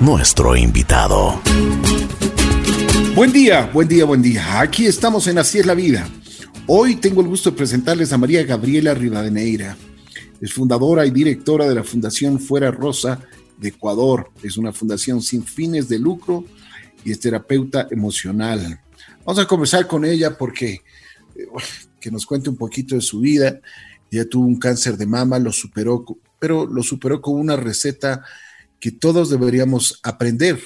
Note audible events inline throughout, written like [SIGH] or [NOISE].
nuestro invitado. Buen día, buen día, buen día. Aquí estamos en Así es la vida. Hoy tengo el gusto de presentarles a María Gabriela Rivadeneira. Es fundadora y directora de la Fundación Fuera Rosa de Ecuador. Es una fundación sin fines de lucro y es terapeuta emocional. Vamos a conversar con ella porque eh, que nos cuente un poquito de su vida. Ella tuvo un cáncer de mama, lo superó, pero lo superó con una receta que todos deberíamos aprender.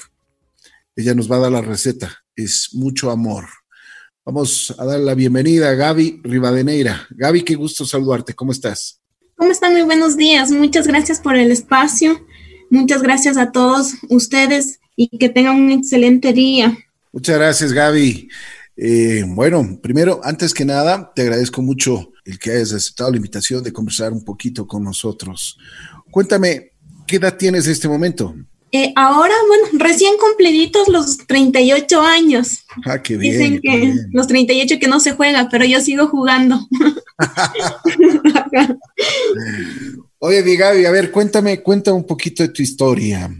Ella nos va a dar la receta, es mucho amor. Vamos a dar la bienvenida a Gaby Rivadeneira. Gaby, qué gusto saludarte, ¿cómo estás? ¿Cómo están? Muy buenos días. Muchas gracias por el espacio. Muchas gracias a todos ustedes y que tengan un excelente día. Muchas gracias, Gaby. Eh, bueno, primero, antes que nada, te agradezco mucho el que hayas aceptado la invitación de conversar un poquito con nosotros. Cuéntame, ¿qué edad tienes en este momento? Eh, ahora, bueno, recién cumpliditos los 38 años. Ah, qué bien. Dicen que los 38 que no se juega, pero yo sigo jugando. [LAUGHS] Oye, mi Gaby, a ver, cuéntame, cuenta un poquito de tu historia,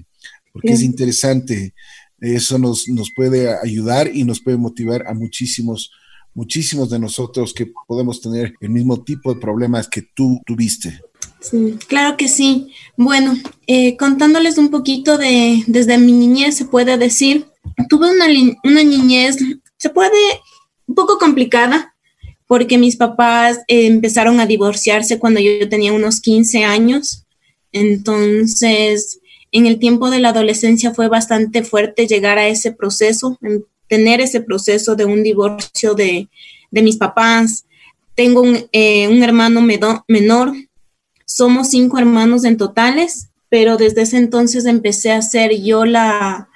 porque es interesante. Eso nos, nos puede ayudar y nos puede motivar a muchísimos, muchísimos de nosotros que podemos tener el mismo tipo de problemas que tú tuviste. Sí, claro que sí. Bueno, eh, contándoles un poquito de, desde mi niñez, se puede decir, tuve una, una niñez, se puede, un poco complicada, porque mis papás empezaron a divorciarse cuando yo tenía unos 15 años. Entonces, en el tiempo de la adolescencia fue bastante fuerte llegar a ese proceso, tener ese proceso de un divorcio de, mis papás. Tengo un, eh, un hermano menor, somos cinco hermanos en totales, pero desde ese entonces empecé a ser yo la,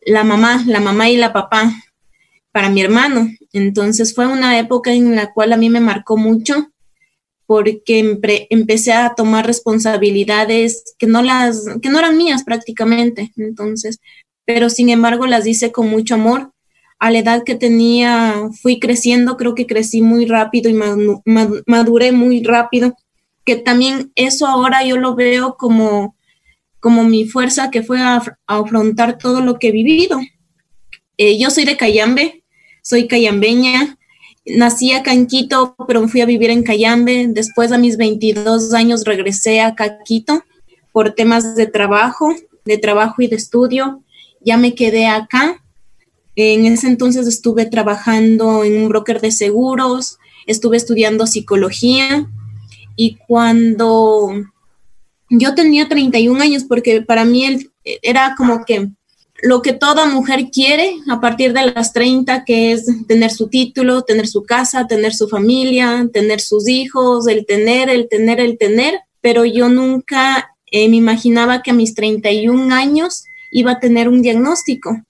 la mamá, la mamá y la papá para mi hermano. Entonces fue una época en la cual a mí me marcó mucho porque empecé a tomar responsabilidades que no las que no eran mías prácticamente entonces pero sin embargo las hice con mucho amor a la edad que tenía fui creciendo creo que crecí muy rápido y maduré muy rápido que también eso ahora yo lo veo como como mi fuerza que fue a, afrontar todo lo que he vivido eh, yo soy de Cayambe soy cayambeña nací acá en Quito, pero fui a vivir en Cayambe. Después a mis 22 años regresé a Quito por temas de trabajo, de trabajo y de estudio. Ya me quedé acá. En ese entonces estuve trabajando en un broker de seguros, estuve estudiando psicología y cuando yo tenía 31 años, porque para mí era como que lo que toda mujer quiere a partir de las 30, que es tener su título, tener su casa, tener su familia, tener sus hijos, el tener, el tener, el tener, pero yo nunca eh, me imaginaba que a mis 31 años iba a tener un diagnóstico.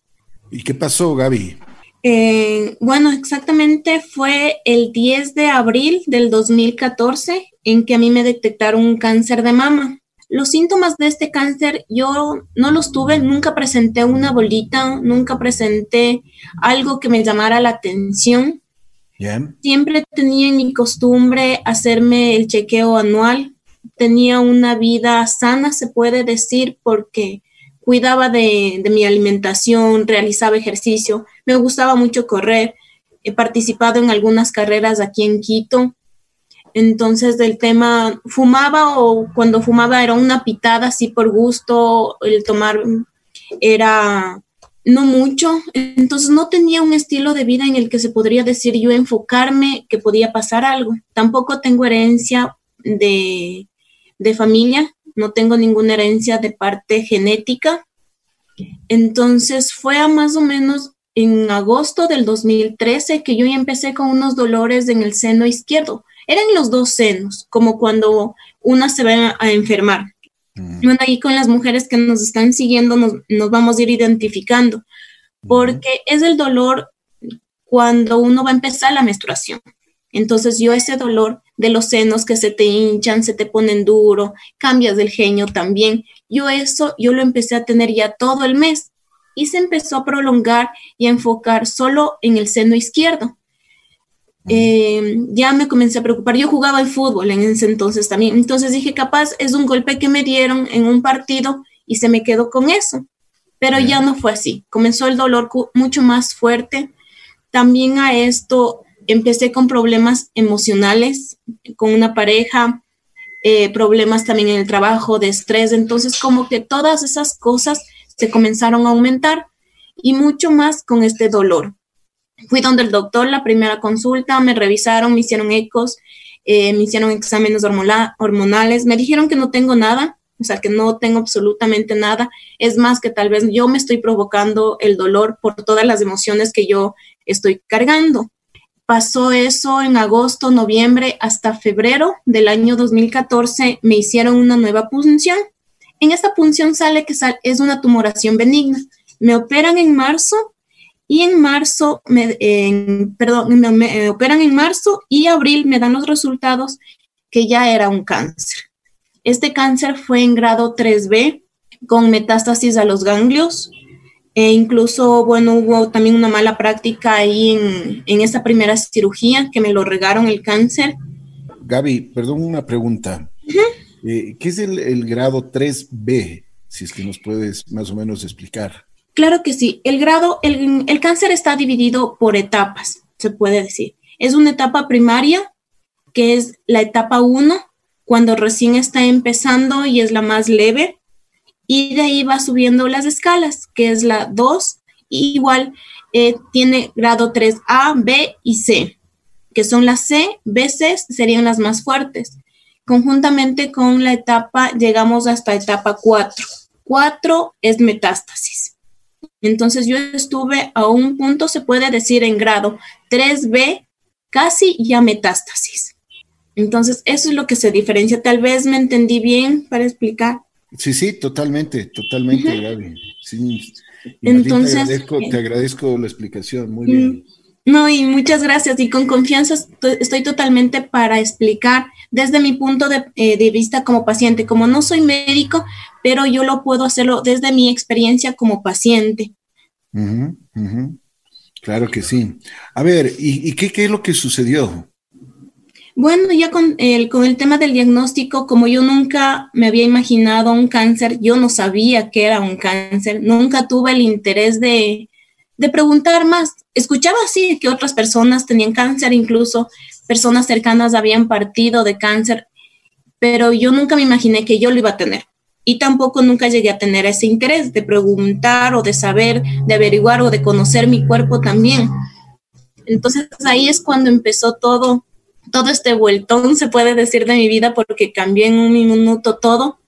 ¿Y qué pasó, Gaby? Eh, bueno, exactamente fue el 10 de abril del 2014 en que a mí me detectaron un cáncer de mama. Los síntomas de este cáncer yo no los tuve, nunca presenté una bolita, nunca presenté algo que me llamara la atención. Siempre tenía en mi costumbre hacerme el chequeo anual. Tenía una vida sana, se puede decir, porque cuidaba de, mi alimentación, realizaba ejercicio, me gustaba mucho correr. He participado en algunas carreras aquí en Quito entonces del tema, fumaba o cuando fumaba era una pitada así por gusto, el tomar era no mucho, entonces no tenía un estilo de vida en el que se podría decir yo enfocarme que podía pasar algo. Tampoco tengo herencia de, de familia, no tengo ninguna herencia de parte genética. Entonces fue a más o menos en agosto del 2013 que yo ya empecé con unos dolores en el seno izquierdo eran los dos senos, como cuando una se va a enfermar. Mm. Bueno, ahí con las mujeres que nos están siguiendo nos, vamos a ir identificando, porque es el dolor cuando uno va a empezar la menstruación. Entonces yo ese dolor de los senos que se te hinchan, se te ponen duro, cambias del genio también, yo eso, yo lo empecé a tener ya todo el mes y se empezó a prolongar y a enfocar solo en el seno izquierdo. Eh, ya me comencé a preocupar. Yo jugaba al fútbol en ese entonces también. Entonces dije, capaz es un golpe que me dieron en un partido y se me quedó con eso. Pero ya no fue así. Comenzó el dolor mucho más fuerte. También a esto empecé con problemas emocionales, con una pareja, eh, problemas también en el trabajo, de estrés. Entonces, como que todas esas cosas se comenzaron a aumentar y mucho más con este dolor. Fui donde el doctor, la primera consulta, me revisaron, me hicieron ecos, eh, me hicieron exámenes hormonales, me dijeron que no tengo nada, o sea, que no tengo absolutamente nada. Es más que tal vez yo me estoy provocando el dolor por todas las emociones que yo estoy cargando. Pasó eso en agosto, noviembre, hasta febrero del año 2014 me hicieron una nueva punción. En esta punción sale que es una tumoración benigna. Me operan en marzo y en marzo, perdón, me, operan en marzo y abril me dan los resultados que ya era un cáncer. Este cáncer fue en grado 3B con metástasis a los ganglios. E incluso, bueno, hubo también una mala práctica ahí en, en esta primera cirugía que me lo regaron el cáncer. Gaby, perdón una pregunta. Eh, ¿Qué es el, el grado 3B? Si es que nos puedes más o menos explicar. Claro que sí. El grado, el, el, cáncer está dividido por etapas, se puede decir. Es una etapa primaria, que es la etapa 1, cuando recién está empezando y es la más leve. Y de ahí va subiendo las escalas, que es la 2, igual eh, tiene grado 3A, B y C, que son las C, B, C serían las más fuertes. Conjuntamente con la etapa, llegamos hasta etapa 4. 4 es metástasis. Entonces yo estuve a un punto, se puede decir en grado 3B, casi ya metástasis. Entonces eso es lo que se diferencia. Tal vez me entendí bien para explicar. Sí, sí, totalmente, totalmente, Gaby. Entonces, te agradezco, te agradezco, la explicación, muy bien. No, y muchas gracias. Y con confianza estoy totalmente para explicar desde mi punto de, eh, de, vista como paciente. Como no soy médico, pero yo lo puedo hacerlo desde mi experiencia como paciente. Claro que sí. A ver, ¿y, qué, qué, es lo que sucedió? Bueno, ya con el, con el tema del diagnóstico, como yo nunca me había imaginado un cáncer, yo no sabía que era un cáncer, nunca tuve el interés de, de preguntar más. Escuchaba así que otras personas tenían cáncer, incluso personas cercanas habían partido de cáncer, pero yo nunca me imaginé que yo lo iba a tener y tampoco nunca llegué a tener ese interés de preguntar o de saber, de averiguar o de conocer mi cuerpo también. Entonces ahí es cuando empezó todo, todo este vueltón, se puede decir, de mi vida, porque cambié en un minuto todo,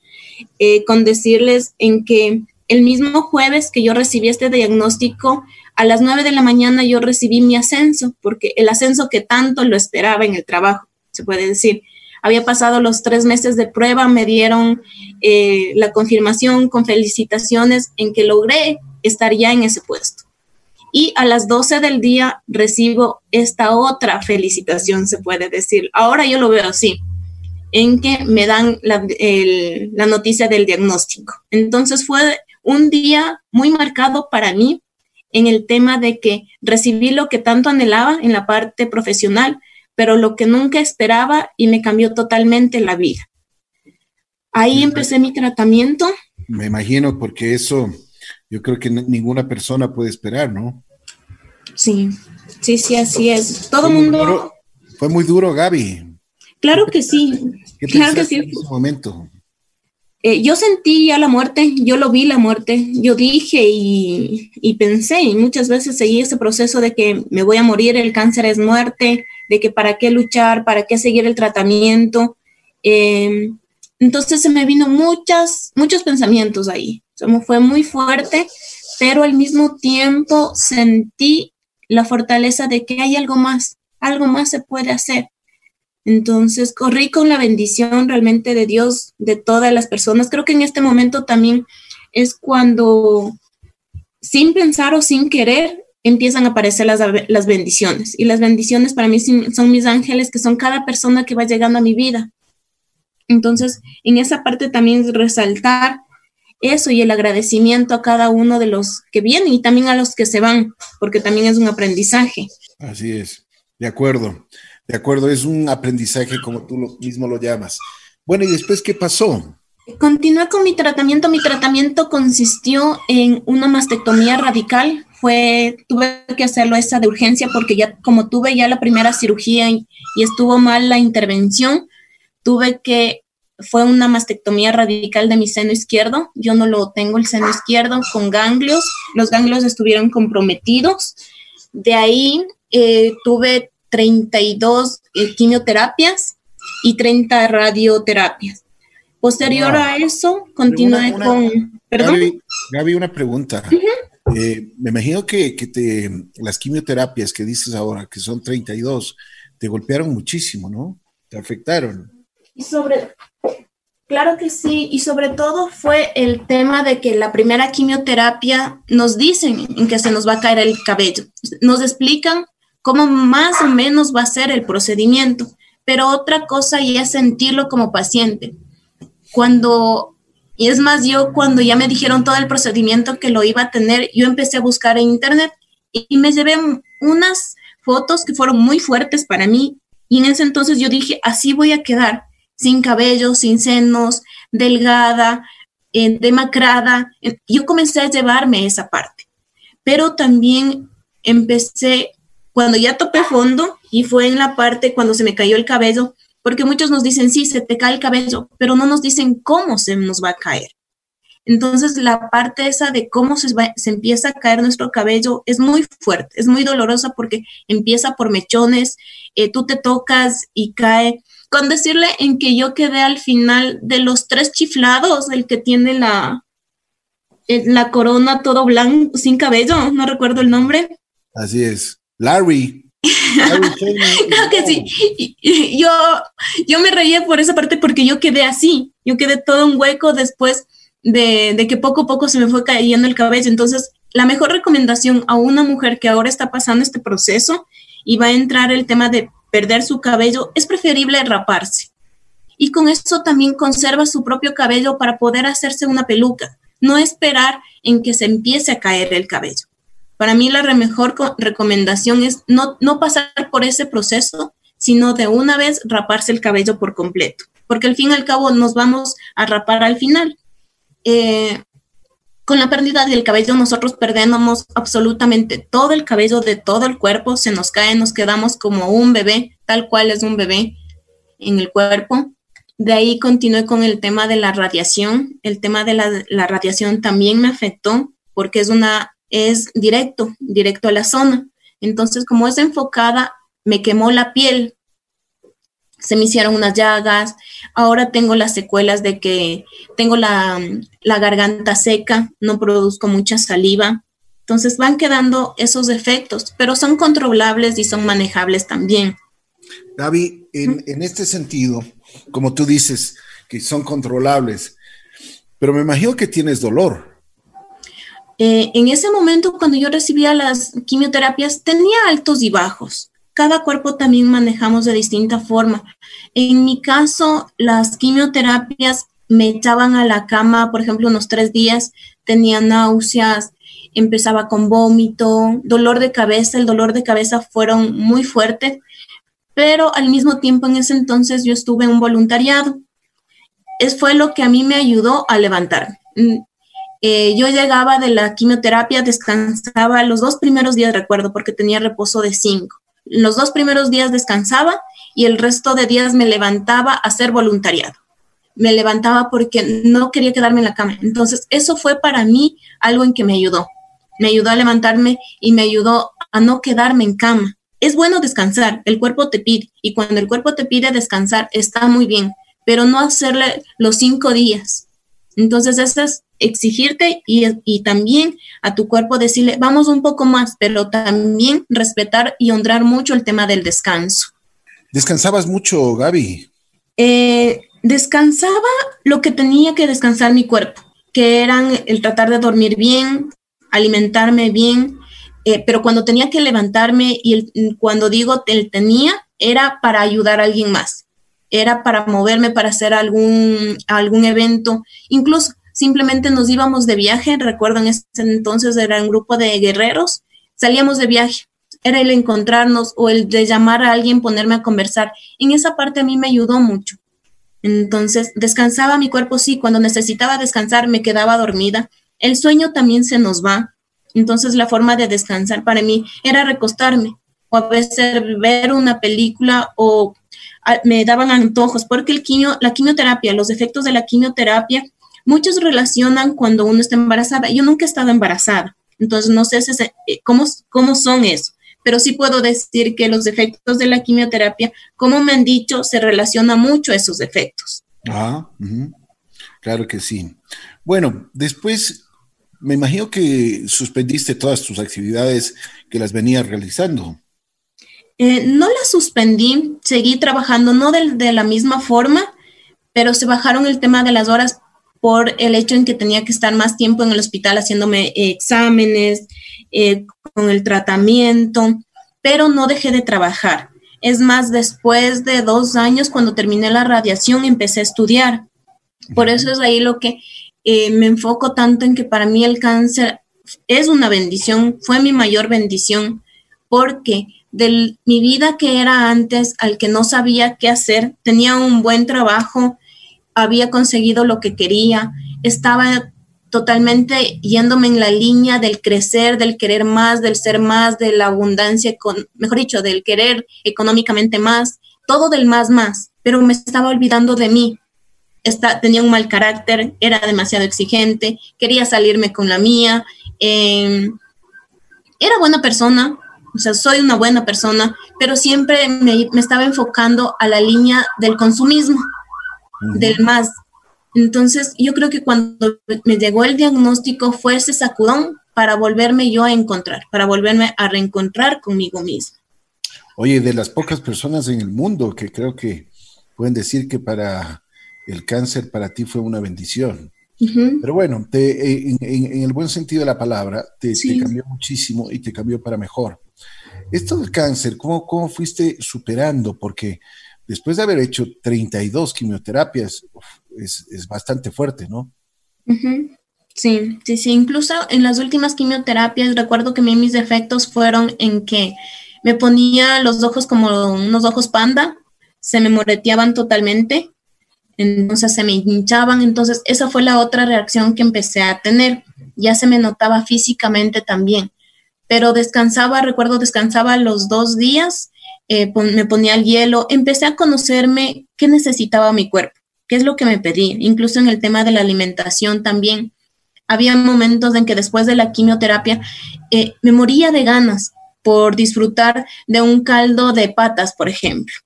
eh, con decirles en que el mismo jueves que yo recibí este diagnóstico, a las nueve de la mañana yo recibí mi ascenso, porque el ascenso que tanto lo esperaba en el trabajo, se puede decir. Había pasado los tres meses de prueba, me dieron eh, la confirmación con felicitaciones en que logré estar ya en ese puesto. Y a las 12 del día recibo esta otra felicitación, se puede decir. Ahora yo lo veo así, en que me dan la, la noticia del diagnóstico. Entonces fue un día muy marcado para mí en el tema de que recibí lo que tanto anhelaba en la parte profesional, pero lo que nunca esperaba y me cambió totalmente la vida. Ahí empecé mi tratamiento. Me imagino, porque eso yo creo que ninguna persona puede esperar, ¿no? Sí, sí, sí, así es. Todo el mundo. fue muy duro, Gaby. Claro que sí. claro que sí. En ese momento? Eh, yo sentí ya la muerte, yo lo vi la muerte, yo dije y, y, pensé y muchas veces seguí ese proceso de que me voy a morir, el cáncer es muerte, de que para qué luchar, para qué seguir el tratamiento. Eh, entonces se me vino muchas, muchos pensamientos ahí. Fue muy fuerte, pero al mismo tiempo sentí la fortaleza de que hay algo más, algo más se puede hacer. Entonces corrí con la bendición realmente de Dios, de todas las personas. Creo que en este momento también es cuando, sin pensar o sin querer, empiezan a aparecer las, las bendiciones. Y las bendiciones para mí son mis ángeles, que son cada persona que va llegando a mi vida. Entonces, en esa parte también resaltar eso y el agradecimiento a cada uno de los que vienen y también a los que se van, porque también es un aprendizaje. Así es, de acuerdo, de acuerdo, es un aprendizaje como tú mismo lo llamas. Bueno, ¿y después qué pasó? Continué con mi tratamiento. Mi tratamiento consistió en una mastectomía radical. Fue, tuve que hacerlo esa de urgencia porque ya como tuve ya la primera cirugía y, y estuvo mal la intervención, tuve que fue una mastectomía radical de mi seno izquierdo. Yo no lo tengo el seno izquierdo con ganglios. Los ganglios estuvieron comprometidos. De ahí eh, tuve 32 eh, quimioterapias y 30 radioterapias. Posterior a eso, continué con... ¿Perdón? Gaby, una pregunta. Eh, me imagino que, te, las quimioterapias que dices ahora, que son 32, te golpearon muchísimo, ¿no? Te afectaron. Y sobre, Claro que sí, y sobre todo fue el tema de que la primera quimioterapia nos dicen en que se nos va a caer el cabello, nos explican cómo más o menos va a ser el procedimiento, pero otra cosa ya es sentirlo como paciente. Cuando, y es más, yo cuando ya me dijeron todo el procedimiento que lo iba a tener, yo empecé a buscar en internet y me llevé unas fotos que fueron muy fuertes para mí y en ese entonces yo dije, así voy a quedar sin cabello, sin senos, delgada, eh, demacrada. Yo comencé a llevarme esa parte, pero también empecé, cuando ya topé fondo, y fue en la parte cuando se me cayó el cabello, porque muchos nos dicen, sí, se te cae el cabello, pero no nos dicen cómo se nos va a caer. Entonces, la parte esa de cómo se, se, empieza a caer nuestro cabello es muy fuerte, es muy dolorosa porque empieza por mechones, eh, tú te tocas y cae con decirle en que yo quedé al final de los tres chiflados, el que tiene la, eh, la corona todo blanco, sin cabello, no recuerdo el nombre. Así es. Larry. [LAUGHS] Creo que sí. Yo, yo me reía por esa parte porque yo quedé así. Yo quedé todo un hueco después de, de que poco a poco se me fue cayendo el cabello. Entonces, la mejor recomendación a una mujer que ahora está pasando este proceso y va a entrar el tema de perder su cabello, es preferible raparse. Y con eso también conserva su propio cabello para poder hacerse una peluca, no esperar en que se empiece a caer el cabello. Para mí la mejor recomendación es no, no pasar por ese proceso, sino de una vez raparse el cabello por completo, porque al fin y al cabo nos vamos a rapar al final. Eh, con la pérdida del cabello nosotros perdemos absolutamente todo el cabello de todo el cuerpo, se nos cae, nos quedamos como un bebé, tal cual es un bebé en el cuerpo. De ahí continué con el tema de la radiación. El tema de la, radiación también me afectó porque es una es directo, directo a la zona. Entonces, como es enfocada, me quemó la piel, se me hicieron unas llagas, ahora tengo las secuelas de que tengo la, garganta seca, no produzco mucha saliva, entonces van quedando esos efectos, pero son controlables y son manejables también. Gaby, en, este sentido, como tú dices, que son controlables, pero me imagino que tienes dolor. Eh, en ese momento, cuando yo recibía las quimioterapias, tenía altos y bajos cada cuerpo también manejamos de distinta forma. En mi caso, las quimioterapias me echaban a la cama, por ejemplo, unos tres días, tenía náuseas, empezaba con vómito, dolor de cabeza, el dolor de cabeza fueron muy fuertes, pero al mismo tiempo en ese entonces yo estuve en un voluntariado. Es, fue lo que a mí me ayudó a levantarme. Mm, eh, yo llegaba de la quimioterapia, descansaba los dos primeros días, recuerdo, porque tenía reposo de cinco. Los dos primeros días descansaba y el resto de días me levantaba a hacer voluntariado. Me levantaba porque no quería quedarme en la cama. Entonces, eso fue para mí algo en que me ayudó. Me ayudó a levantarme y me ayudó a no quedarme en cama. Es bueno descansar, el cuerpo te pide y cuando el cuerpo te pide descansar está muy bien, pero no hacerle los cinco días. Entonces, eso es exigirte y, también a tu cuerpo decirle, vamos un poco más, pero también respetar y honrar mucho el tema del descanso. ¿Descansabas mucho, Gaby? Eh, descansaba lo que tenía que descansar mi cuerpo, que eran el tratar de dormir bien, alimentarme bien, eh, pero cuando tenía que levantarme y cuando digo el tenía, era para ayudar a alguien más, era para moverme, para hacer algún, algún evento, incluso simplemente nos íbamos de viaje, recuerdo en ese entonces era un grupo de guerreros, salíamos de viaje, era el encontrarnos o el de llamar a alguien, ponerme a conversar. En esa parte a mí me ayudó mucho. Entonces, descansaba mi cuerpo, sí, cuando necesitaba descansar me quedaba dormida. El sueño también se nos va. Entonces, la forma de descansar para mí era recostarme o a veces ver una película o me daban antojos, porque el quimio, la quimioterapia, los efectos de la quimioterapia, muchos relacionan cuando uno está embarazada. Yo nunca he estado embarazada, entonces no sé eh, cómo, cómo son eso, pero sí puedo decir que los efectos de la quimioterapia, como me han dicho, se relaciona mucho a esos efectos. Ah, claro que sí. Bueno, después me imagino que suspendiste todas tus actividades que las venías realizando. Eh, no la suspendí, seguí trabajando, no de, la misma forma, pero se bajaron el tema de las horas por el hecho en que tenía que estar más tiempo en el hospital haciéndome exámenes, eh, con el tratamiento, pero no dejé de trabajar. Es más, después de dos años, cuando terminé la radiación, empecé a estudiar. Por eso es ahí lo que eh, me enfoco tanto en que para mí el cáncer es una bendición, fue mi mayor bendición, porque de mi vida que era antes, al que no sabía qué hacer, tenía un buen trabajo, había conseguido lo que quería, estaba totalmente yéndome en la línea del crecer, del querer más, del ser más, de la abundancia, con, mejor dicho, del querer económicamente más, todo del más más, pero me estaba olvidando de mí. tenía un mal carácter, era demasiado exigente, quería salirme con la mía, em, era buena persona, o sea, soy una buena persona, pero siempre me, estaba enfocando a la línea del consumismo, del más. Entonces, yo creo que cuando me llegó el diagnóstico fue ese sacudón para volverme yo a encontrar, para volverme a reencontrar conmigo misma. Oye, de las pocas personas en el mundo que creo que pueden decir que para el cáncer para ti fue una bendición. Pero bueno, te, en, el buen sentido de la palabra, te, te, cambió muchísimo y te cambió para mejor. Esto del cáncer, ¿cómo, ¿cómo fuiste superando? Porque después de haber hecho 32 quimioterapias, es, bastante fuerte, ¿no? Sí, sí, sí. Incluso en las últimas quimioterapias, recuerdo que mis defectos fueron en que me ponía los ojos como unos ojos panda, se me moreteaban totalmente, entonces se me hinchaban. Entonces, esa fue la otra reacción que empecé a tener. Ya se me notaba físicamente también pero descansaba, recuerdo, descansaba los dos días, eh, me ponía el hielo, empecé a conocerme qué necesitaba mi cuerpo, qué es lo que me pedía, incluso en el tema de la alimentación también. Había momentos en que después de la quimioterapia eh, me moría de ganas por disfrutar de un caldo de patas, por ejemplo.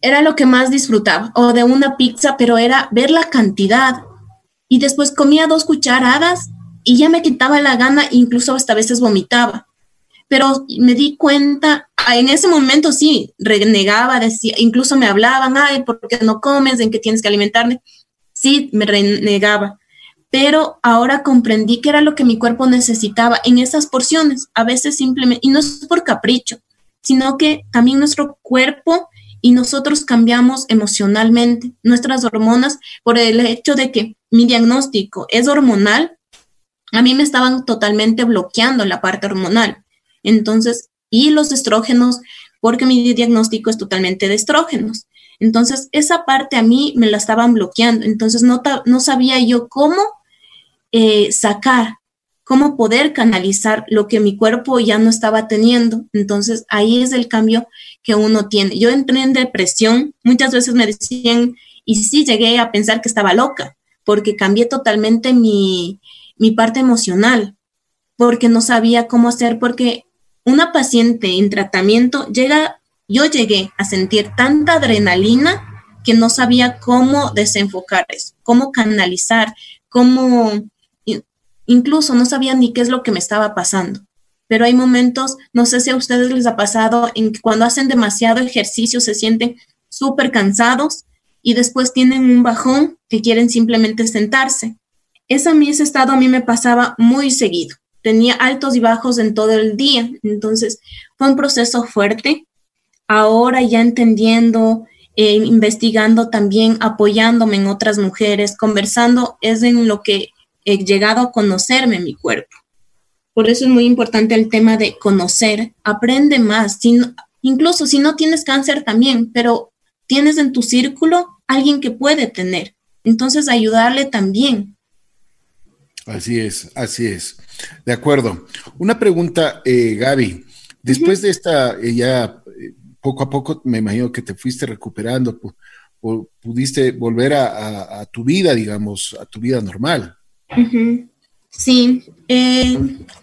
Era lo que más disfrutaba, o de una pizza, pero era ver la cantidad. Y después comía dos cucharadas y ya me quitaba la gana, incluso hasta veces vomitaba. Pero me di cuenta, en ese momento sí, renegaba, decía, incluso me hablaban, ay, ¿por qué no comes? ¿En qué tienes que alimentarme? Sí, me renegaba. Pero ahora comprendí que era lo que mi cuerpo necesitaba en esas porciones. A veces simplemente, y no es por capricho, sino que también nuestro cuerpo y nosotros cambiamos emocionalmente nuestras hormonas por el hecho de que mi diagnóstico es hormonal, a mí me estaban totalmente bloqueando la parte hormonal. Entonces, y los estrógenos, porque mi diagnóstico es totalmente de estrógenos. Entonces, esa parte a mí me la estaban bloqueando. Entonces, no, no sabía yo cómo eh, sacar, cómo poder canalizar lo que mi cuerpo ya no estaba teniendo. Entonces, ahí es el cambio que uno tiene. Yo entré en depresión, muchas veces me decían, y sí llegué a pensar que estaba loca, porque cambié totalmente mi, mi parte emocional, porque no sabía cómo hacer, porque una paciente en tratamiento llega, yo llegué a sentir tanta adrenalina que no sabía cómo desenfocar eso, cómo canalizar, cómo, incluso no sabía ni qué es lo que me estaba pasando. Pero hay momentos, no sé si a ustedes les ha pasado, en que cuando hacen demasiado ejercicio se sienten súper cansados y después tienen un bajón que quieren simplemente sentarse. Esa, ese estado a mí me pasaba muy seguido. Tenía altos y bajos en todo el día. Entonces, fue un proceso fuerte. Ahora ya entendiendo, eh, investigando también, apoyándome en otras mujeres, conversando, es en lo que he llegado a conocerme mi cuerpo. Por eso es muy importante el tema de conocer, aprende más, incluso si no tienes cáncer también, pero tienes en tu círculo alguien que puede tener. Entonces, ayudarle también. Así es, así es. De acuerdo. Una pregunta, eh, Gaby. Después de esta, eh, ya eh, poco a poco me imagino que te fuiste recuperando, pudiste volver a, tu vida, digamos, a tu vida normal. Sí,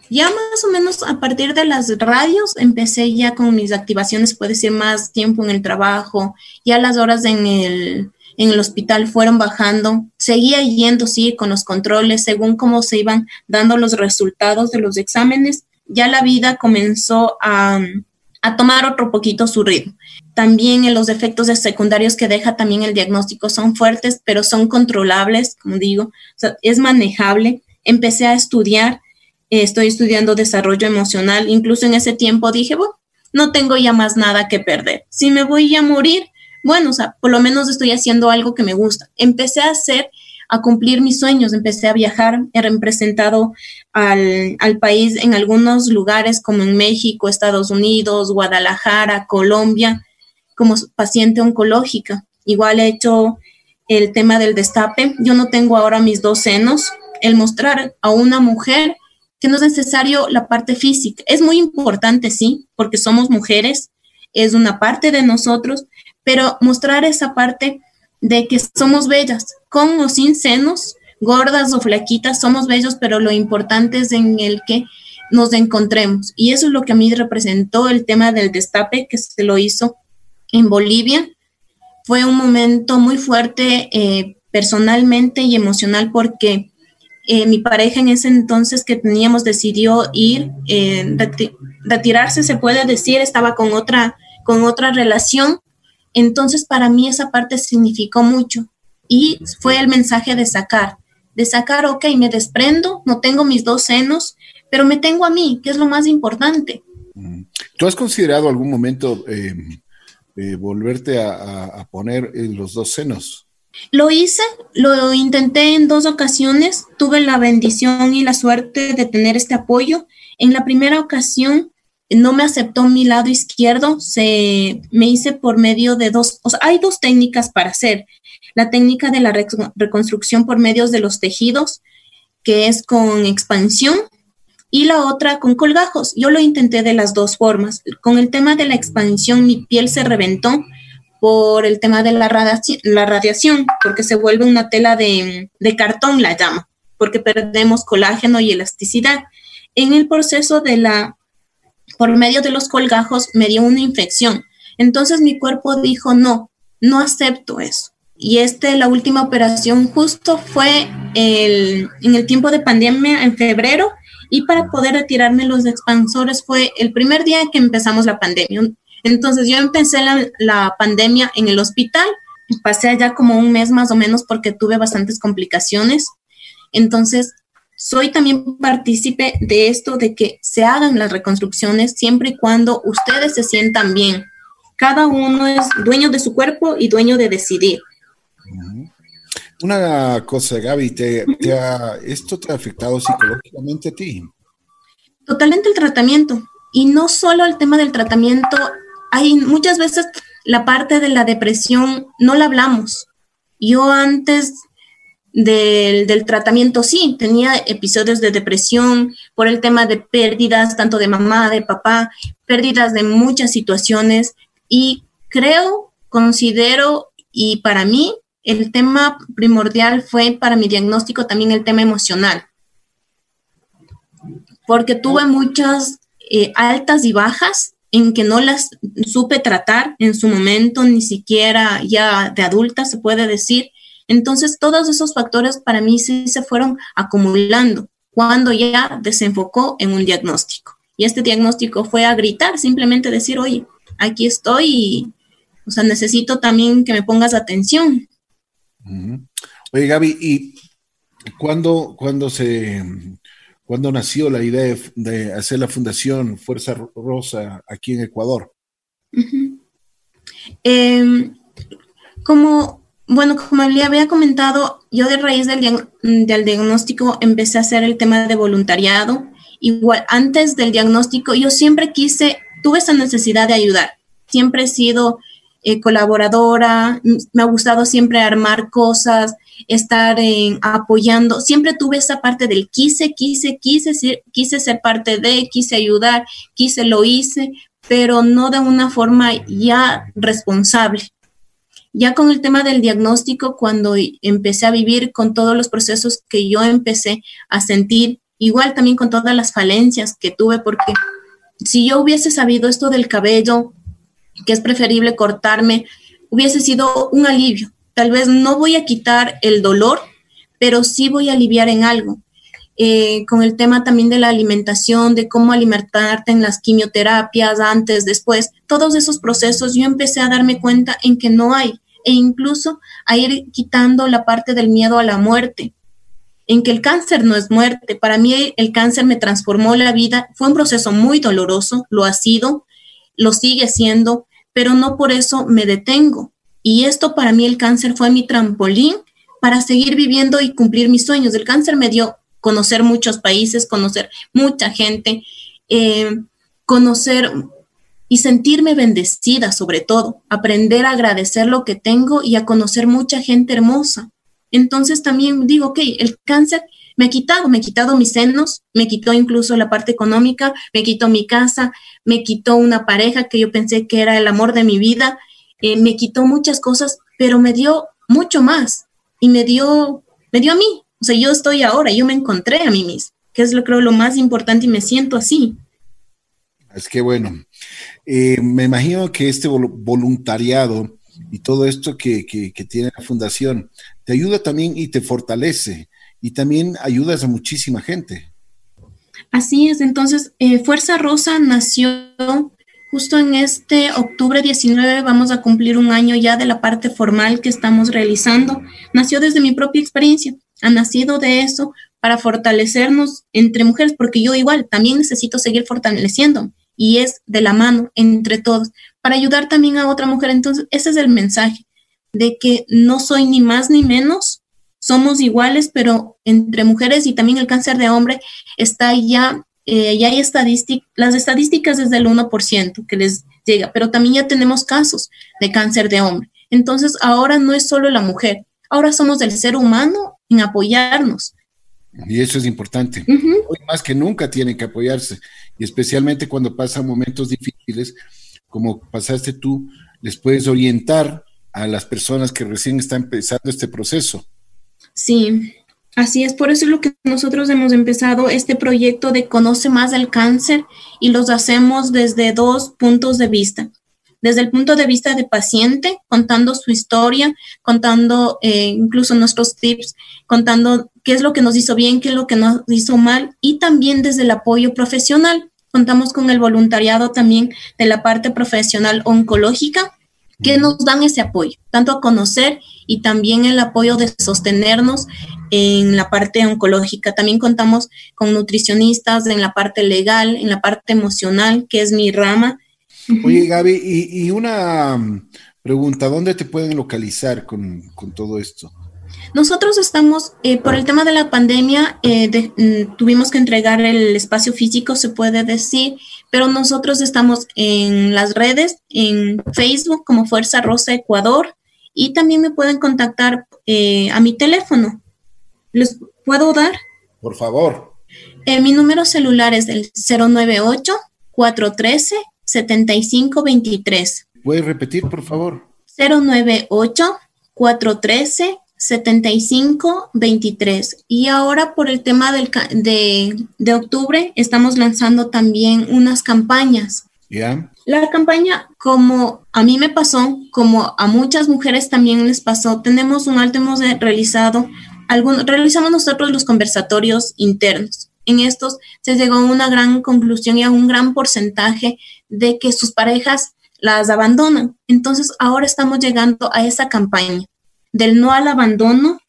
ya más o menos a partir de las radios empecé ya con mis activaciones, puede ser más tiempo en el trabajo, ya las horas en el, en el hospital fueron bajando, seguía yendo, sí, con los controles, según cómo se iban dando los resultados de los exámenes, ya la vida comenzó a, tomar otro poquito su ritmo. También en los efectos secundarios que deja también el diagnóstico son fuertes, pero son controlables, como digo, es manejable. Empecé a estudiar, estoy estudiando desarrollo emocional, incluso en ese tiempo dije, bueno, no tengo ya más nada que perder. Si me voy a morir, bueno, o sea, por lo menos estoy haciendo algo que me gusta. Empecé a hacer, a cumplir mis sueños, empecé a viajar, he representado al, al país en algunos lugares como en México, Estados Unidos, Guadalajara, Colombia, como paciente oncológica. Igual he hecho el tema del destape. Yo no tengo ahora mis dos senos. El mostrar a una mujer que no es necesario la parte física. Es muy importante, sí, porque somos mujeres, es una parte de nosotros, pero mostrar esa parte de que somos bellas, con o sin senos, gordas o flaquitas, somos bellos, pero lo importante es en el que nos encontremos. Y eso es lo que a mí representó el tema del destape que se lo hizo en Bolivia. Fue un momento muy fuerte eh, personalmente y emocional porque eh, mi pareja en ese entonces que teníamos decidió ir, eh, retirarse, se puede decir, estaba con otra, con otra relación entonces para mí esa parte significó mucho y fue el mensaje de sacar, de sacar, ok, me desprendo, no tengo mis dos senos, pero me tengo a mí, que es lo más importante. Mm. ¿Tú has considerado algún momento eh, volverte a, poner los dos senos? Lo hice, lo intenté en dos ocasiones, tuve la bendición y la suerte de tener este apoyo. En la primera ocasión no me aceptó mi lado izquierdo, se me hice por medio de dos, hay dos técnicas para hacer. La técnica de la reconstrucción por medios de los tejidos, que es con expansión, y la otra con colgajos. Yo lo intenté de las dos formas. Con el tema de la expansión, mi piel se reventó por el tema de la, radiación, porque se vuelve una tela de, de cartón, la llama, porque perdemos colágeno y elasticidad. En el proceso de la por medio de los colgajos me dio una infección. Entonces mi cuerpo dijo, no, no acepto eso. Y este, la última operación justo fue el, en el tiempo de pandemia, en febrero, y para poder retirarme los expansores fue el primer día que empezamos la pandemia. Entonces yo empecé la, la pandemia en el hospital, pasé allá como un mes más o menos porque tuve bastantes complicaciones. Entonces soy también partícipe de esto, de que se hagan las reconstrucciones siempre y cuando ustedes se sientan bien. Cada uno es dueño de su cuerpo y dueño de decidir. Una cosa, Gaby, ¿te, ¿esto te ha afectado psicológicamente a ti? Totalmente el tratamiento. Y no solo el tema del tratamiento, hay muchas veces la parte de la depresión no la hablamos. Yo antes del, tratamiento, sí, tenía episodios de depresión por el tema de pérdidas, tanto de mamá, de papá, pérdidas de muchas situaciones y creo, considero y para mí el tema primordial fue para mi diagnóstico también el tema emocional, porque tuve muchas eh, altas y bajas en que no las supe tratar en su momento, ni siquiera ya de adulta se puede decir, entonces, todos esos factores para mí sí se fueron acumulando cuando ya desenfocó en un diagnóstico. Y este diagnóstico fue a gritar, simplemente decir, oye, aquí estoy y, o sea, necesito también que me pongas atención. Oye, Gaby, ¿y cuándo, se, cuándo nació la idea de, hacer la Fundación Fuerza Rosa aquí en Ecuador? Em, como bueno, como le había comentado, yo de raíz del, diagnóstico empecé a hacer el tema de voluntariado. Igual, antes del diagnóstico, yo siempre quise, tuve esa necesidad de ayudar. Siempre he sido eh, colaboradora, me ha gustado siempre armar cosas, estar en, apoyando. Siempre tuve esa parte del quise, quise, quise, quise ser parte de, quise ayudar, quise, lo hice, pero no de una forma ya responsable. Ya con el tema del diagnóstico, cuando empecé a vivir con todos los procesos que yo empecé a sentir, igual también con todas las falencias que tuve, porque si yo hubiese sabido esto del cabello, que es preferible cortarme, hubiese sido un alivio. Tal vez no voy a quitar el dolor, pero sí voy a aliviar en algo. Eh, con el tema también de la alimentación, de cómo alimentarte en las quimioterapias, antes, después, todos esos procesos, yo empecé a darme cuenta en que no hay, e incluso a ir quitando la parte del miedo a la muerte en que el cáncer no es muerte. Para mí el cáncer me transformó la vida. Fue un proceso muy doloroso, lo ha sido, lo sigue siendo, pero no por eso me detengo. Y esto para mí el cáncer fue mi trampolín para seguir viviendo y cumplir mis sueños. El cáncer me dio conocer muchos países, conocer mucha gente, eh, conocer y sentirme bendecida sobre todo, aprender a agradecer lo que tengo y a conocer mucha gente hermosa. Entonces también digo, ok, el cáncer me ha quitado, me ha quitado mis senos, me quitó incluso la parte económica, me quitó mi casa, me quitó una pareja que yo pensé que era el amor de mi vida, eh, me quitó muchas cosas, pero me dio mucho más y me dio, me dio a mí. O sea, yo estoy ahora, yo me encontré a mí misma, que es lo creo lo más importante y me siento así. Es que bueno, eh, me imagino que este voluntariado y todo esto que, tiene la fundación te ayuda también y te fortalece y también ayudas a muchísima gente. Así es, entonces eh, Fuerza Rosa nació justo en este octubre 19, vamos a cumplir un año ya de la parte formal que estamos realizando. Nació desde mi propia experiencia, ha nacido de eso para fortalecernos entre mujeres, porque yo igual también necesito seguir fortaleciendo y es de la mano entre todos para ayudar también a otra mujer. Entonces, ese es el mensaje de que no soy ni más ni menos, somos iguales, pero entre mujeres y también el cáncer de hombre está ya, eh, ya hay estadísticas, las estadísticas desde el 1% que les llega, pero también ya tenemos casos de cáncer de hombre. Entonces, ahora no es solo la mujer, ahora somos el ser humano en apoyarnos. Y eso es importante. Hoy más que nunca tienen que apoyarse y especialmente cuando pasan momentos difíciles, como pasaste tú, les puedes orientar a las personas que recién están empezando este proceso. Sí, así es. Por eso es lo que nosotros hemos empezado este proyecto de Conoce más del cáncer y los hacemos desde dos puntos de vista. Desde el punto de vista de paciente, contando su historia, contando eh, incluso nuestros tips, contando qué es lo que nos hizo bien, qué es lo que nos hizo mal, y también desde el apoyo profesional, Contamos con el voluntariado también de la parte profesional oncológica que nos dan ese apoyo, tanto a conocer y también el apoyo de sostenernos en la parte oncológica. También contamos con nutricionistas en la parte legal, en la parte emocional, que es mi rama. Oye, Gaby, y, una pregunta, ¿dónde te pueden localizar con, con todo esto? Nosotros estamos, eh, por el tema de la pandemia, eh, mm, tuvimos que entregar el espacio físico, se puede decir, pero nosotros estamos en las redes, en Facebook como Fuerza Rosa Ecuador, y también me pueden contactar eh, a mi teléfono. ¿Les puedo dar? Por favor. mi número celular es el 098-413-7523. ¿Puedes repetir, por favor? 098 413 7523. Y ahora por el tema del, de, de, octubre estamos lanzando también unas campañas. ¿Ya? La campaña, como a mí me pasó, como a muchas mujeres también les pasó, tenemos un alto, hemos realizado, realizamos nosotros los conversatorios internos. En estos se llegó a una gran conclusión y a un gran porcentaje de que sus parejas las abandonan. Entonces ahora estamos llegando a esa campaña del no al abandono,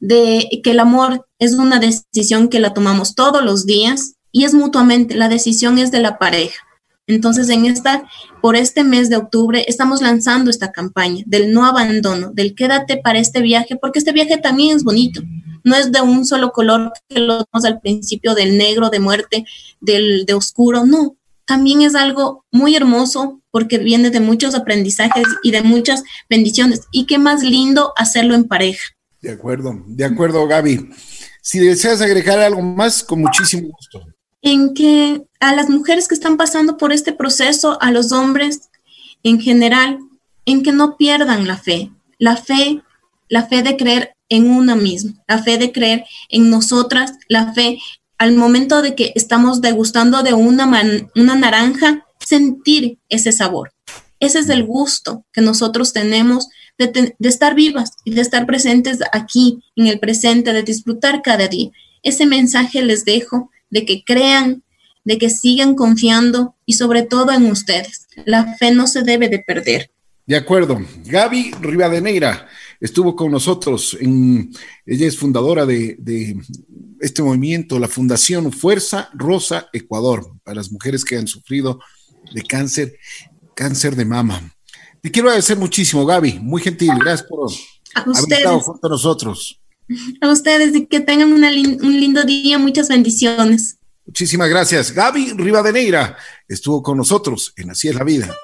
de que el amor es una decisión que la tomamos todos los días y es mutuamente, la decisión es de la pareja. Entonces, en esta, por este mes de octubre, estamos lanzando esta campaña del no abandono, del quédate para este viaje, porque este viaje también es bonito. No es de un solo color que lo vemos al principio del negro, de muerte, del de oscuro, no. también es algo muy hermoso porque viene de muchos aprendizajes y de muchas bendiciones. Y qué más lindo hacerlo en pareja. De acuerdo, de acuerdo, Gaby. Si deseas agregar algo más, con muchísimo gusto. En que a las mujeres que están pasando por este proceso, a los hombres en general, en que no pierdan la fe. La fe, la fe de creer en una misma, la fe de creer en nosotras, la fe al momento de que estamos degustando de una, una naranja, sentir ese sabor. Ese es el gusto que nosotros tenemos de, de, estar vivas y de estar presentes aquí, en el presente, de disfrutar cada día. Ese mensaje les dejo de que crean, de que sigan confiando y sobre todo en ustedes. La fe no se debe de perder. De acuerdo. Gaby Rivadeneira estuvo con nosotros. En, ella es fundadora de, de, este movimiento, la Fundación Fuerza Rosa Ecuador, para las mujeres que han sufrido de cáncer, cáncer de mama. Te quiero agradecer muchísimo, Gaby. Muy gentil. Gracias por haber estado junto a nosotros. A ustedes y que tengan un lindo día. Muchas bendiciones. Muchísimas gracias. Gaby Rivadeneira estuvo con nosotros en Así es la vida.